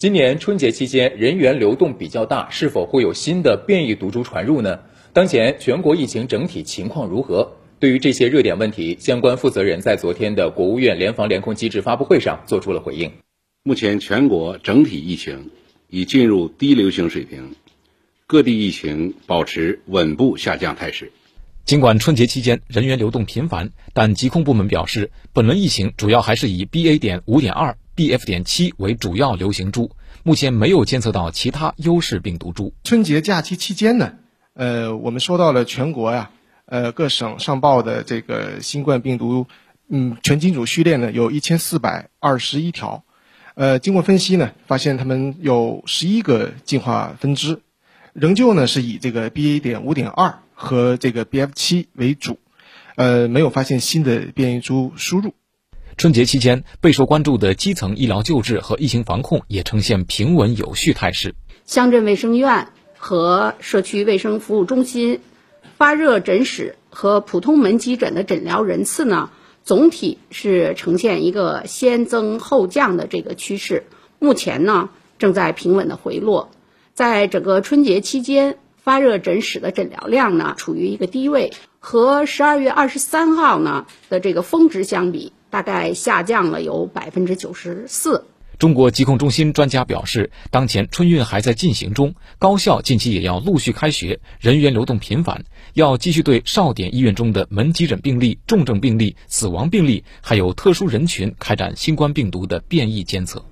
今年春节期间人员流动比较大，是否会有新的变异毒株传入呢？当前全国疫情整体情况如何？对于这些热点问题，相关负责人在昨天的国务院联防联控机制发布会上做出了回应。目前全国整体疫情已进入低流行水平，各地疫情保持稳步下降态势。尽管春节期间人员流动频繁，但疾控部门表示，本轮疫情主要还是以 BA. 点五点二、BF. 点七为主要流行株，目前没有监测到其他优势病毒株。春节假期期间呢，呃，我们收到了全国呀。呃，各省上报的这个新冠病毒，嗯，全基因组序列呢，有一千四百二十一条。呃，经过分析呢，发现它们有十一个进化分支，仍旧呢是以这个 BA. 点五点二和这个 BF. 七为主，呃，没有发现新的变异株输入。春节期间备受关注的基层医疗救治和疫情防控也呈现平稳有序态势。乡镇卫生院和社区卫生服务中心。发热诊室和普通门急诊的诊疗人次呢，总体是呈现一个先增后降的这个趋势。目前呢，正在平稳的回落。在整个春节期间，发热诊室的诊疗量呢，处于一个低位，和十二月二十三号呢的这个峰值相比，大概下降了有百分之九十四。中国疾控中心专家表示，当前春运还在进行中，高校近期也要陆续开学，人员流动频繁，要继续对少点医院中的门急诊病例、重症病例、死亡病例，还有特殊人群开展新冠病毒的变异监测。